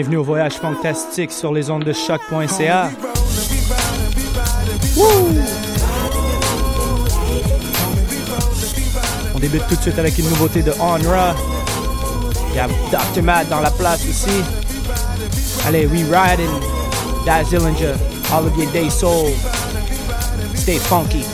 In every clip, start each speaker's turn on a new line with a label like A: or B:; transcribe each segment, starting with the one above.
A: Bienvenue au voyage fantastique sur les ondes de choc.ca. On débute tout de suite avec une nouveauté de Onra. Il y a Dr. Matt dans la place aussi. Allez, we riding. Daz Dillinger, Olivier Day Soul. Stay funky.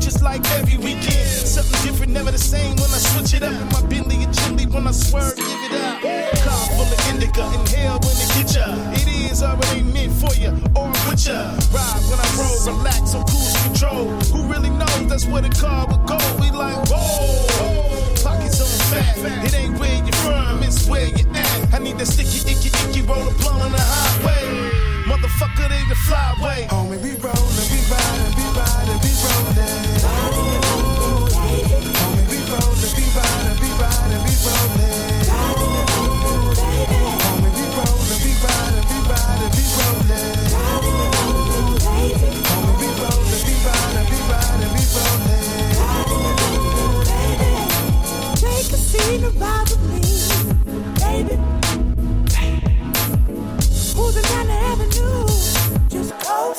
B: Just like every weekend. Something different, never the same when I switch it up. In my Bentley and chimney when I swerve, give it up. Car full of indica, inhale when it get ya. It is already meant for you, or with ya. Ride when I roll, relax on cruise control. Who really knows that's where the car would go? We like, whoa, pockets on fat. It ain't where you from, it's where you at. I need that sticky, icky, icky, roll a blunt on the highway. Motherfucker, they the flyway. Homie, we rollin', we riding, we riding, we rollin'. Homie, we rollin', we riding, we riding, we rollin'. Homie, we rollin', we riding, we riding, we rollin'. Homie, we rollin', we riding, we riding, we rollin'.
A: suis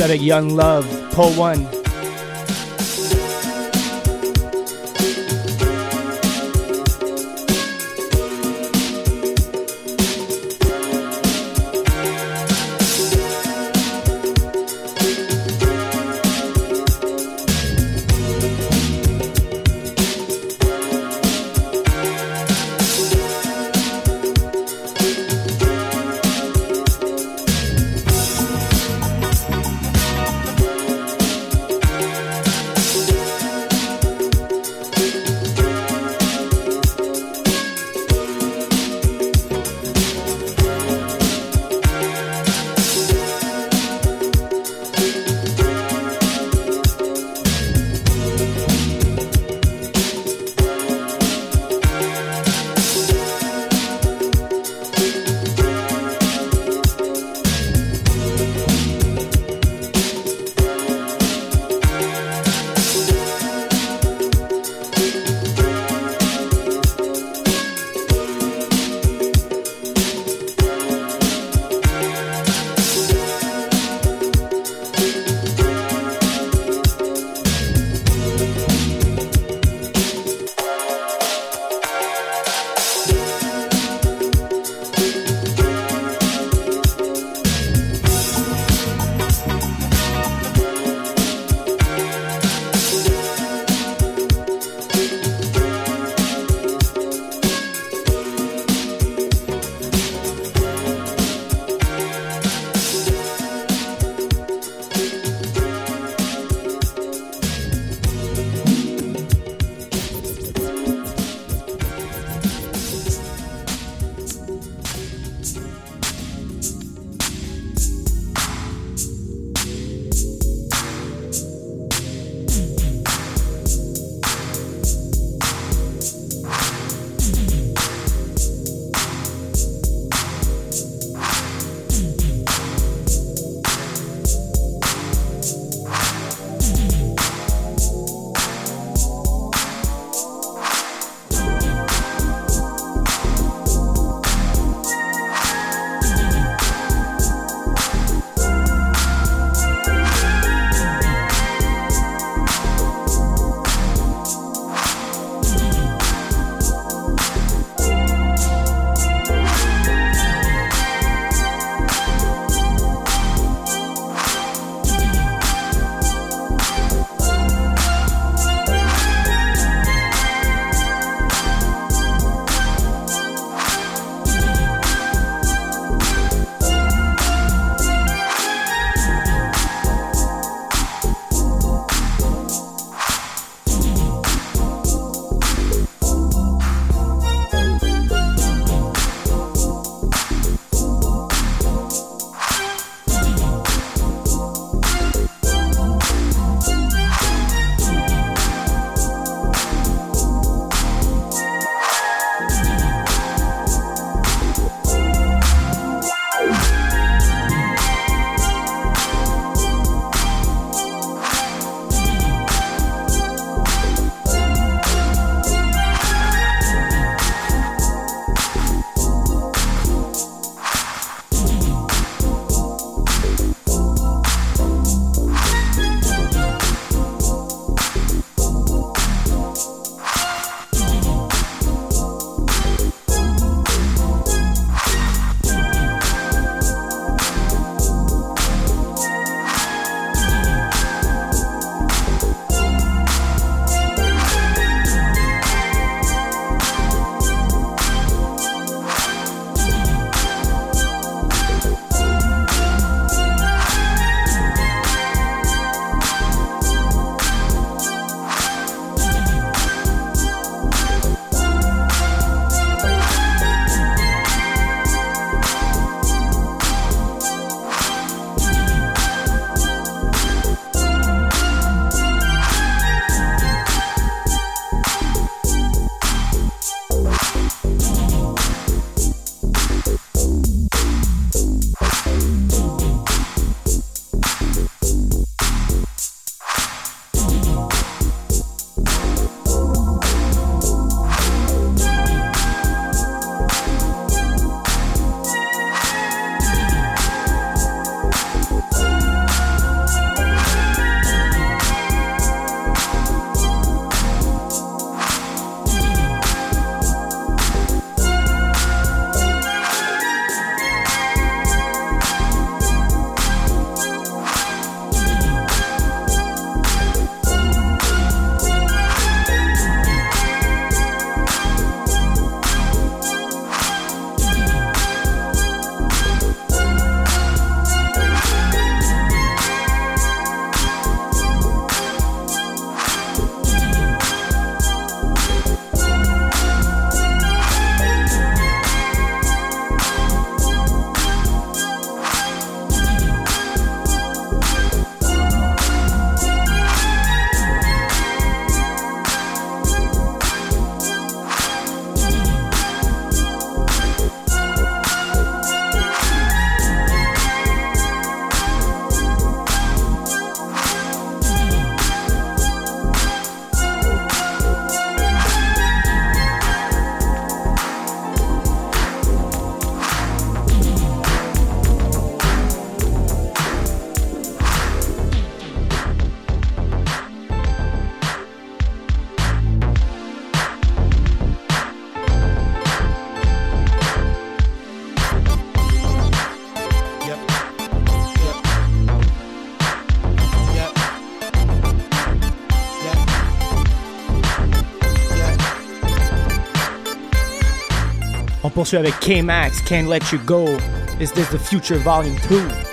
A: avec Young Love, Paul One.
C: poursuit avec K-Max, Can't Let You Go. Is This the Future Volume 2?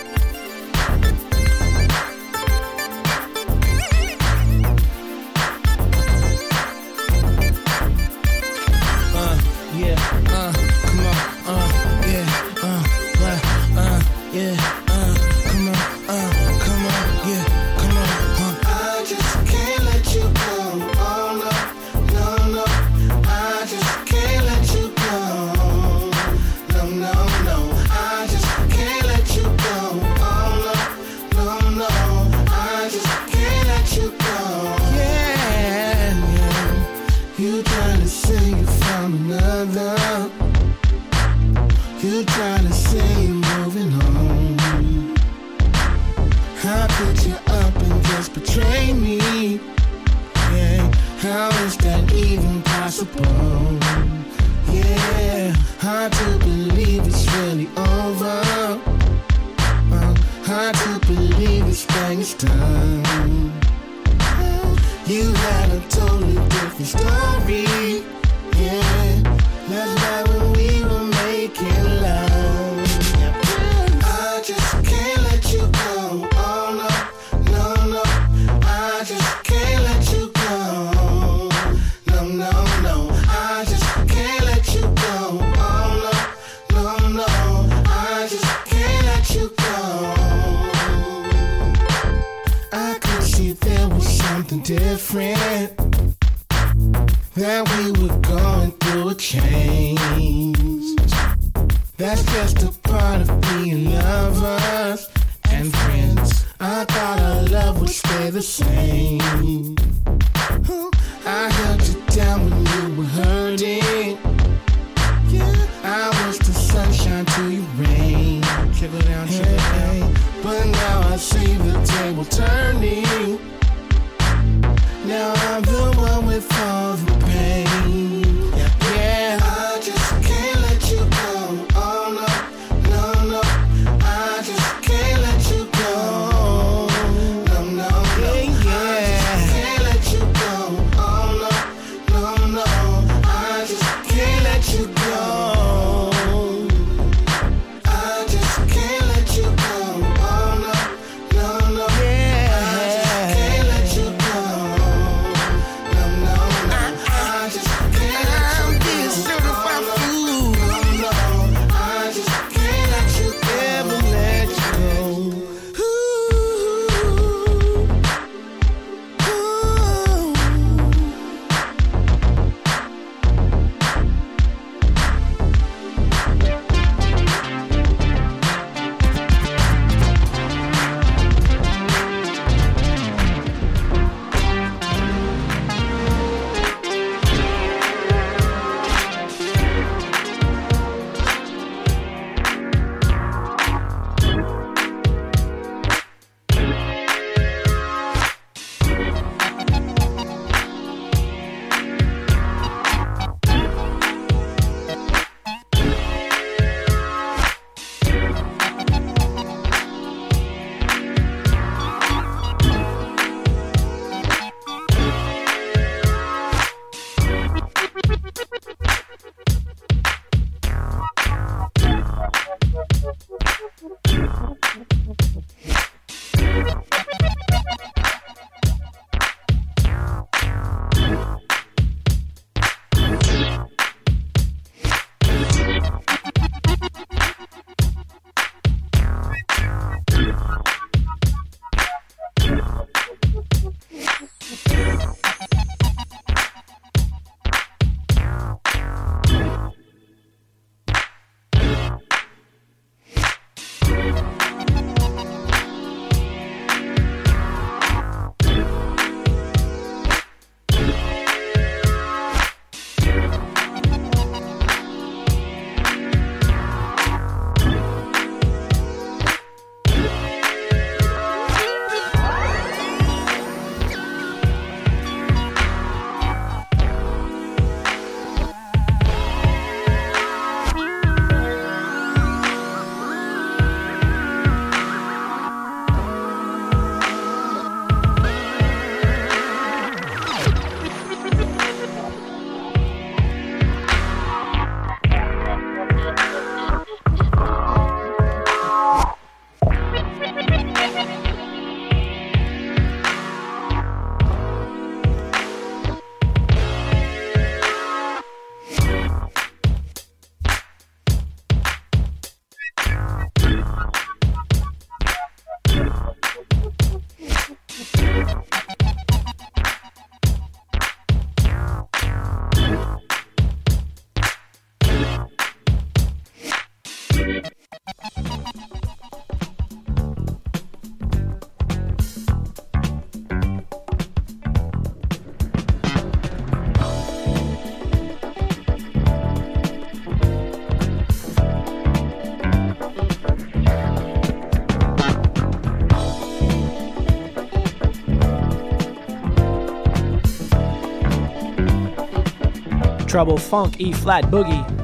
B: Trouble, Funk, E flat, Boogie.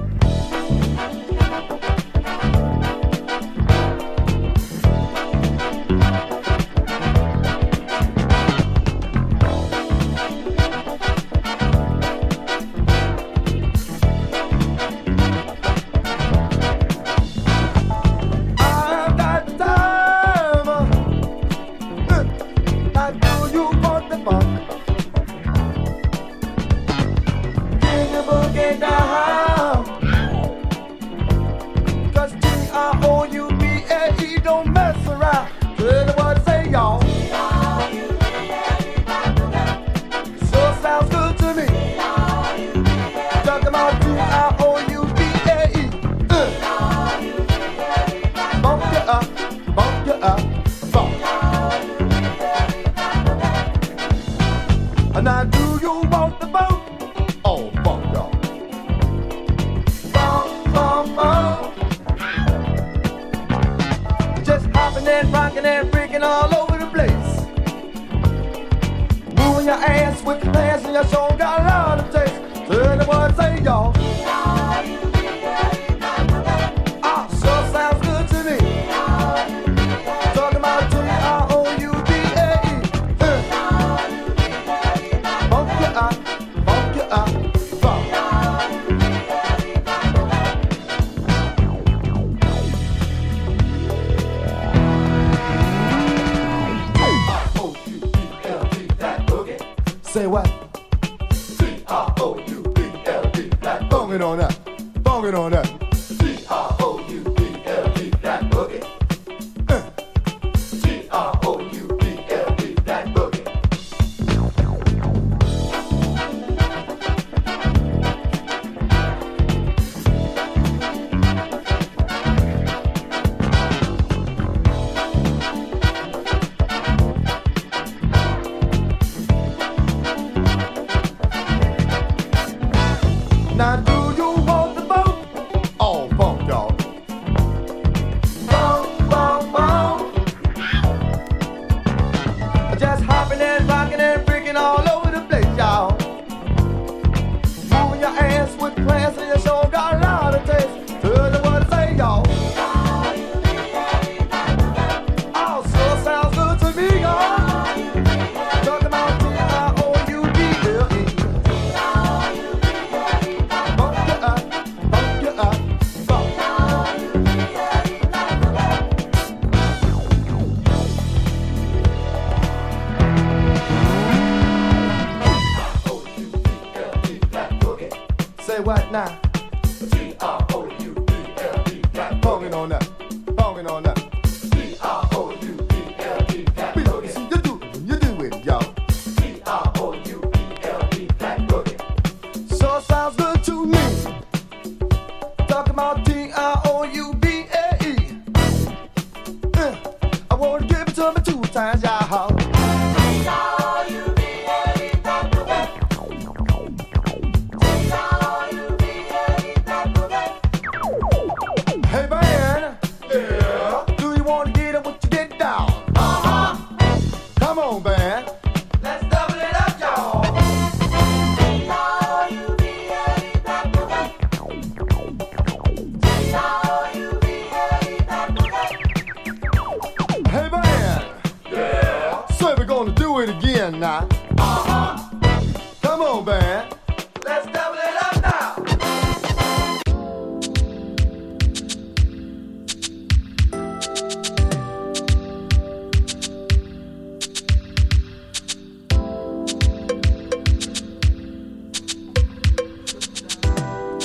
B: Uh-huh. Come on, man. Let's double it up now.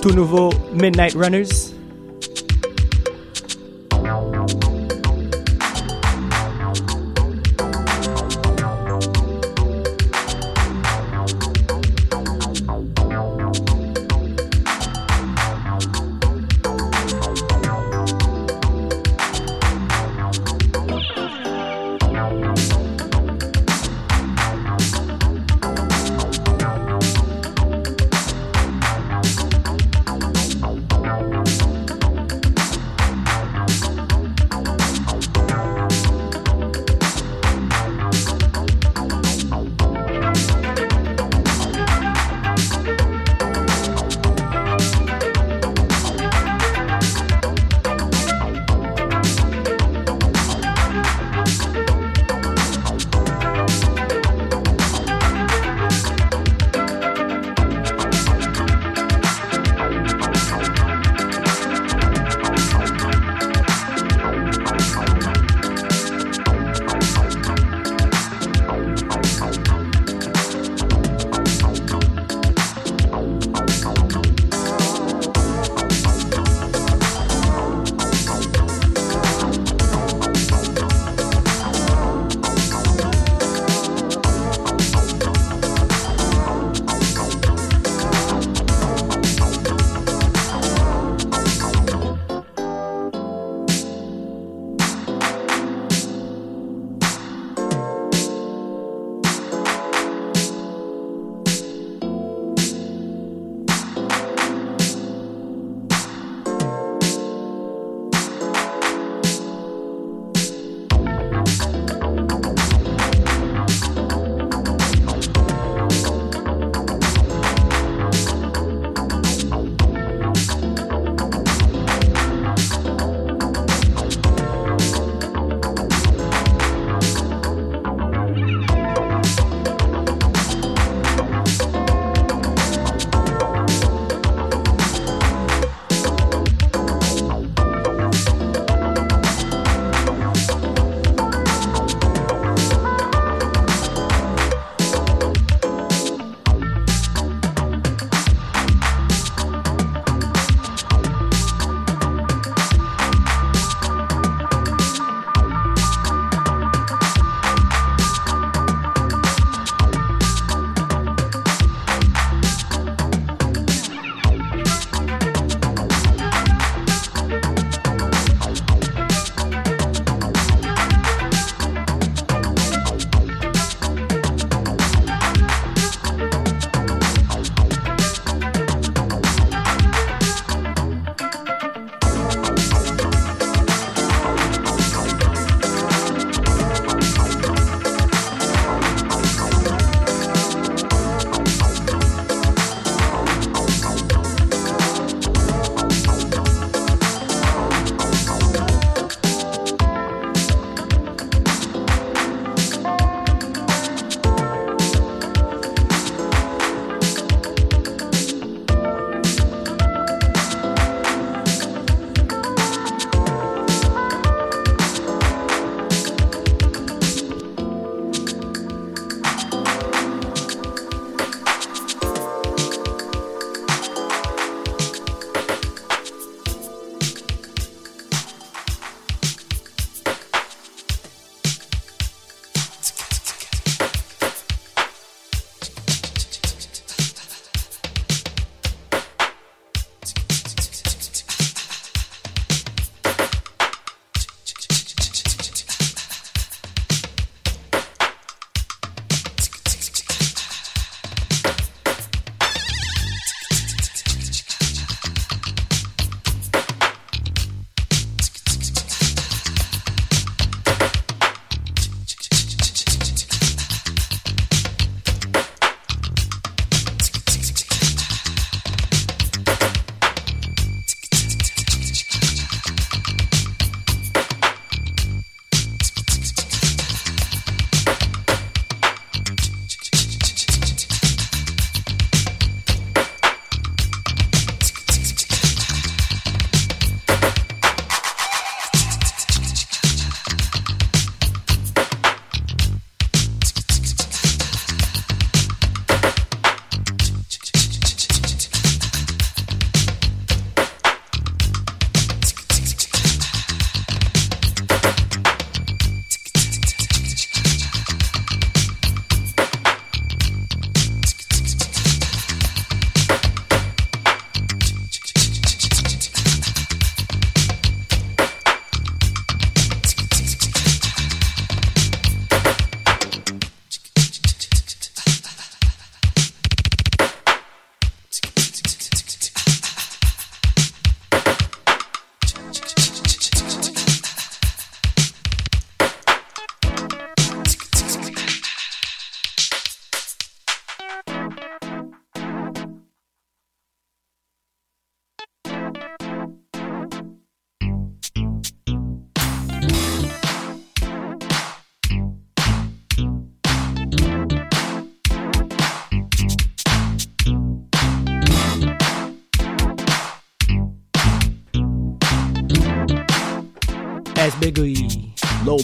B: Tout nouveau Midnight Runners.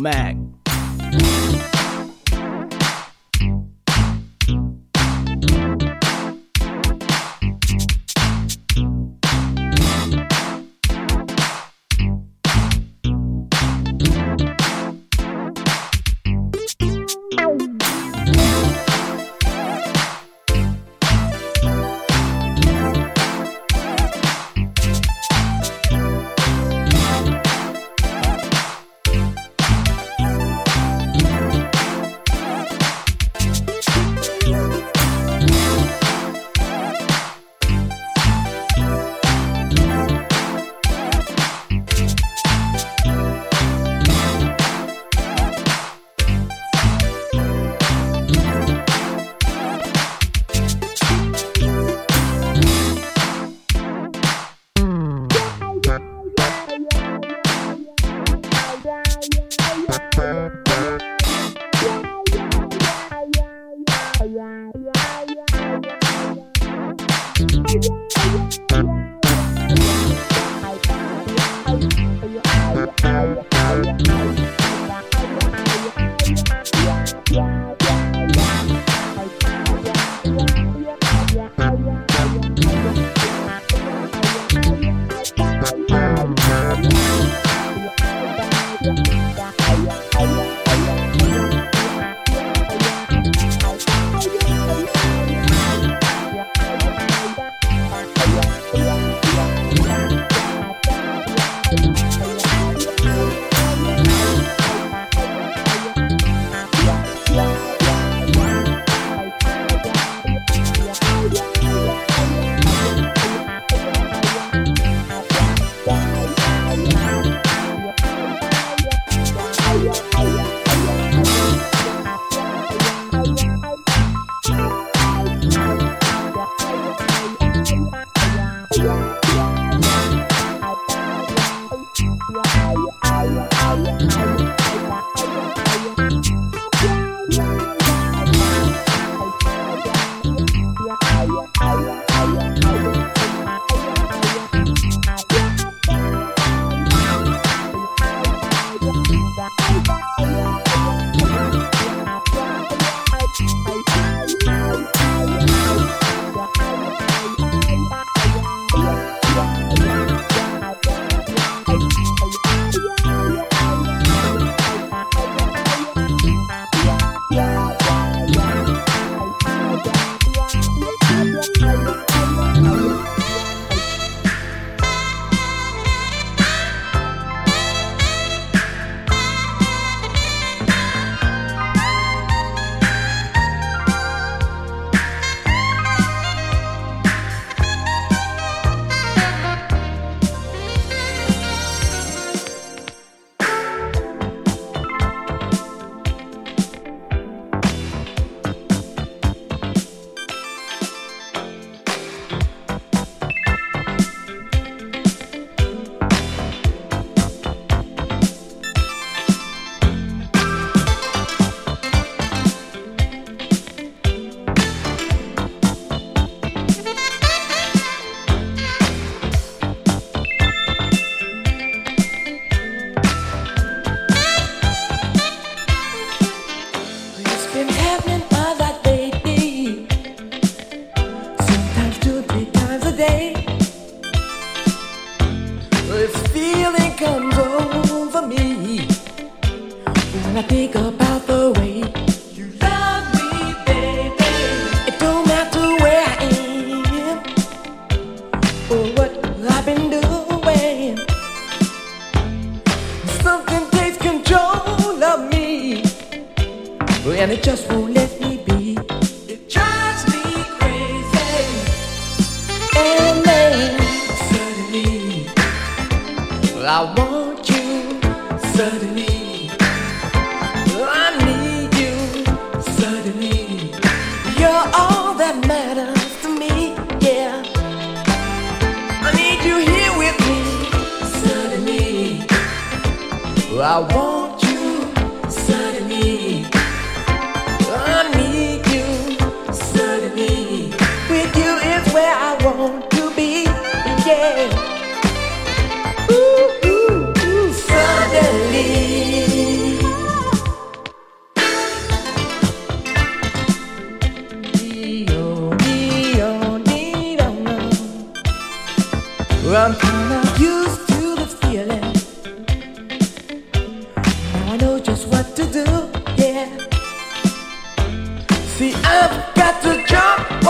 B: Mac. Ooh,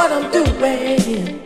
B: what I'm doing.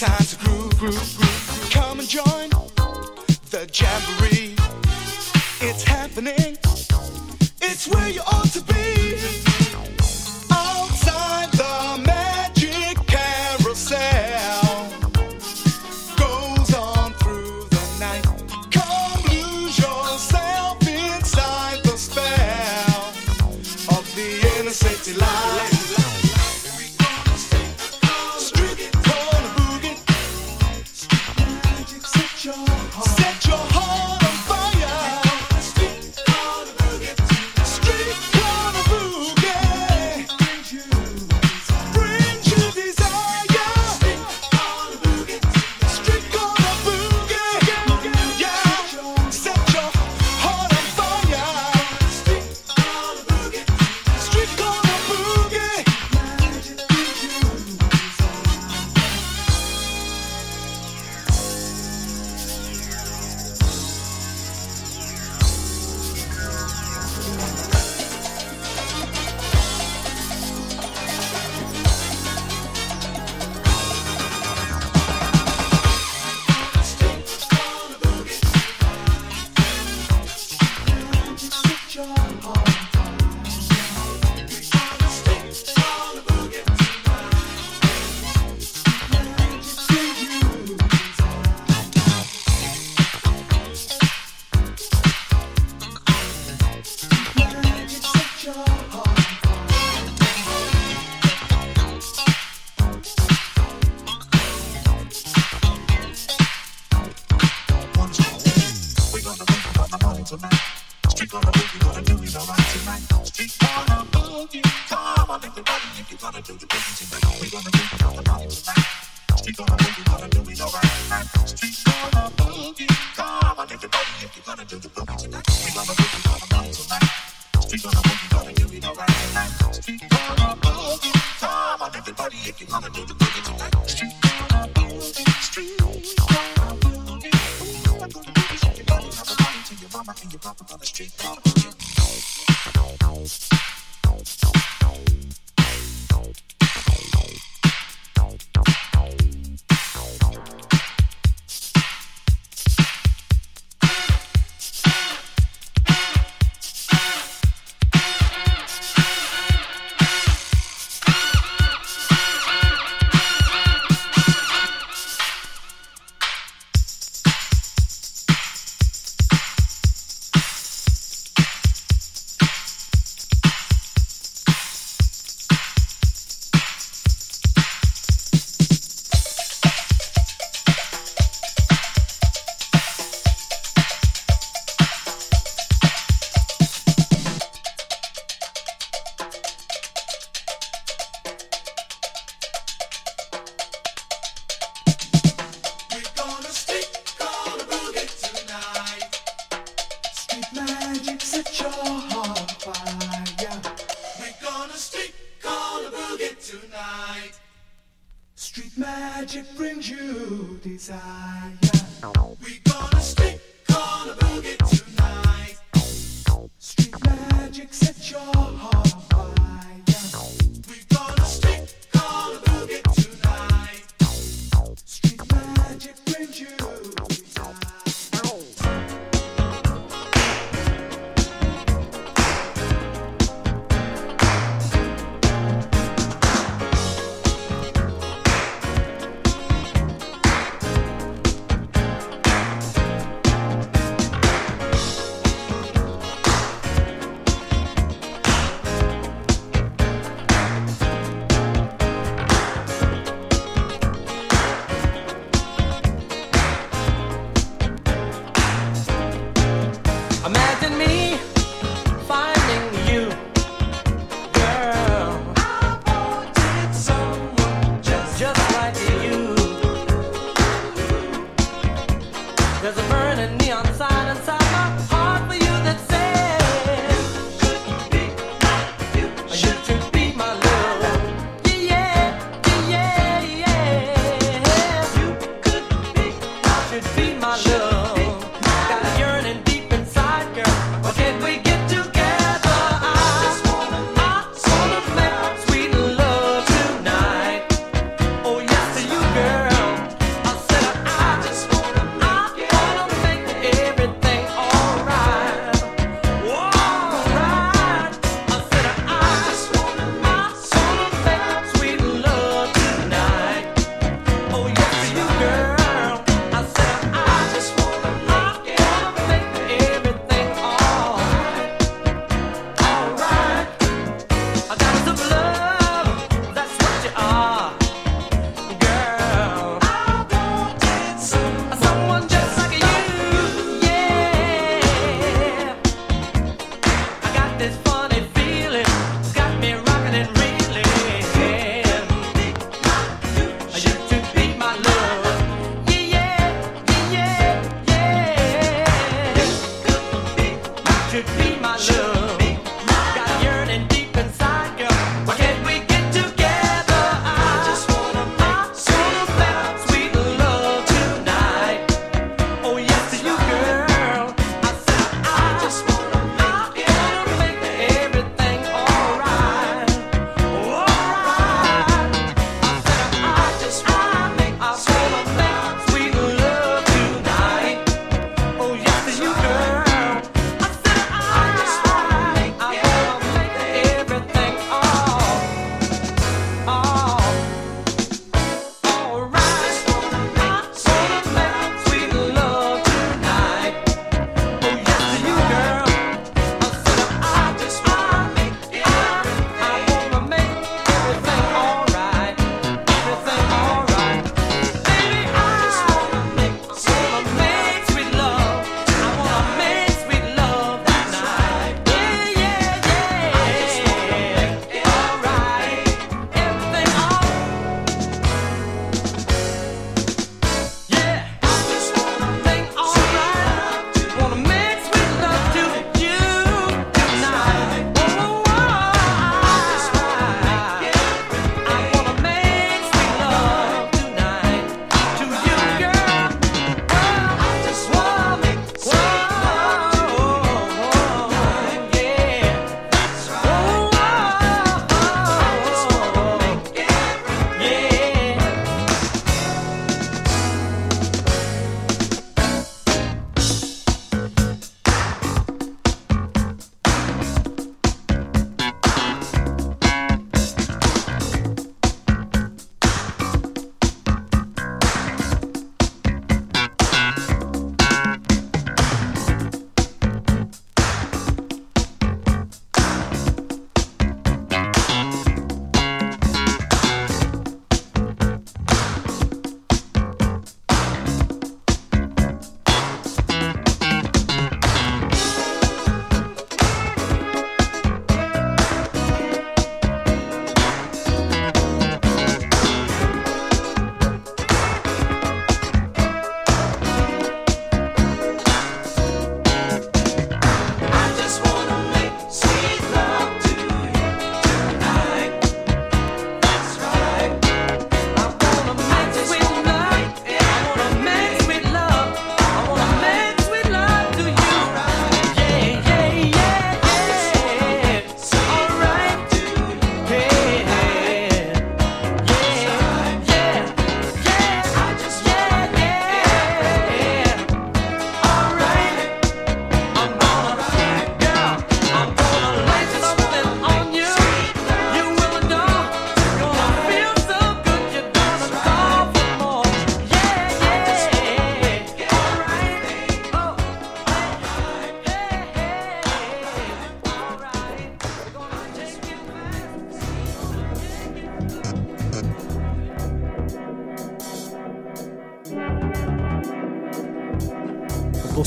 B: time to groove, groove, groove. Come and join the jamboree. It's happening. It's where you ought to be. you.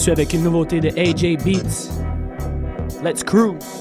A: Poursuit avec une nouveauté de AJ Beats. Let's cruise!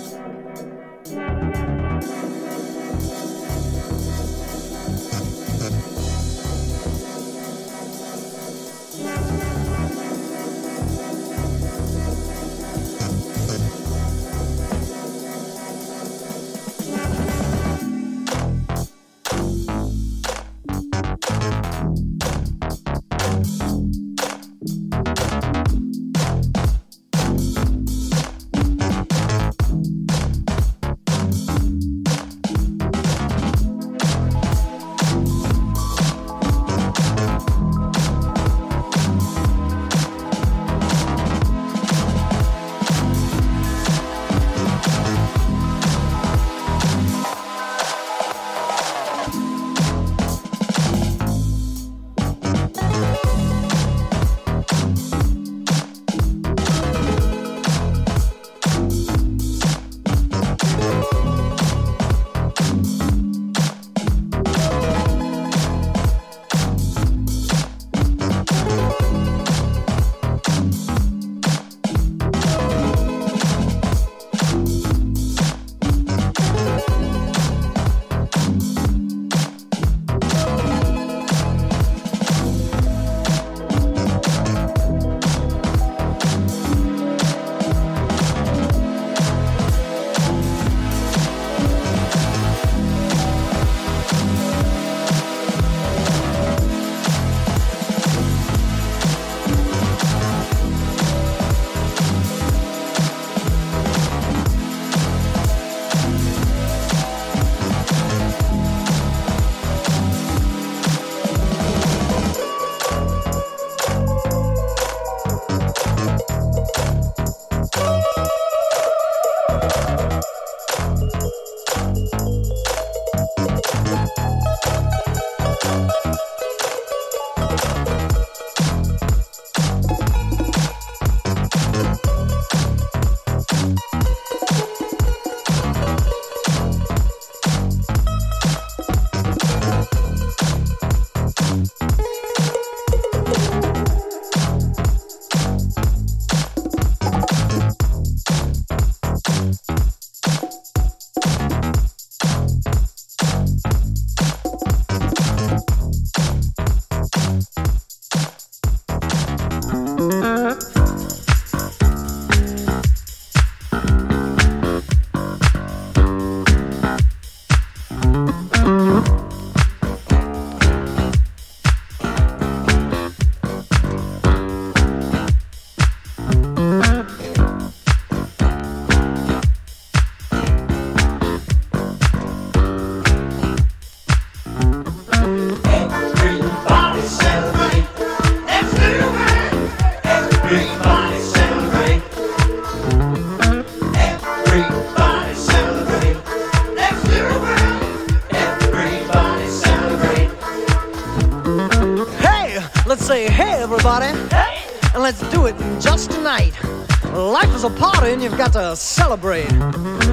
D: You've got to celebrate.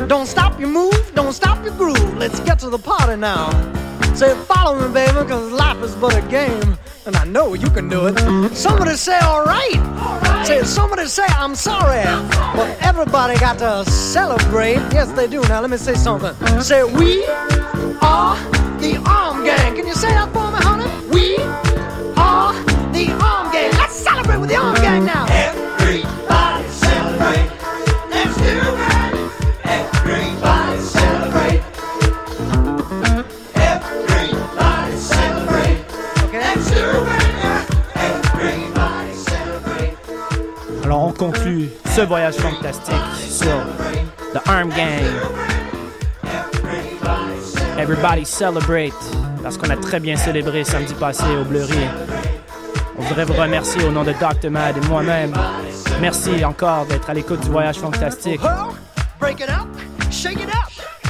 D: Don't stop your move, don't stop your groove. Let's get to the party now. Say, follow me, baby, cause life is but a game. And I know you can do it. Somebody say, alright. Right. Say, somebody say, I'm sorry. But everybody got to celebrate. Yes, they do. Now, let me say something. Say, we are
A: voyage fantastique sur The Arm Gang. Everybody celebrate parce qu'on a très bien célébré samedi passé au Bleury. On voudrait vous remercier au nom de Dr. Mad et moi-même. Merci encore d'être à l'écoute du voyage fantastique.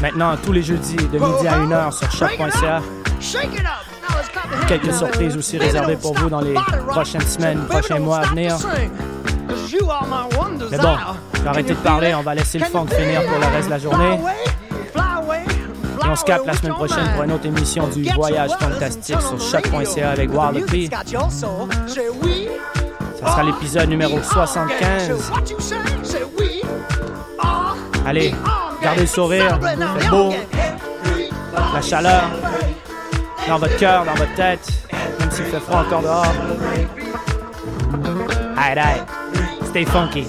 A: Maintenant, tous les jeudis, de midi à 1h sur choc.ca. Quelques surprises aussi réservées pour vous dans les prochaines semaines, prochains mois à venir. Mais bon, je vais arrêter de parler, on va laisser le funk finir pour le reste de la journée. Et on se capte la semaine prochaine pour une autre émission du Voyage Fantastique sur choc.ca avec Warlock P. Ça sera l'épisode numéro 75. Allez, gardez le sourire, faites beau, la chaleur dans votre cœur, dans votre tête, même s'il fait froid encore dehors. Aïe, aïe. Stay funky.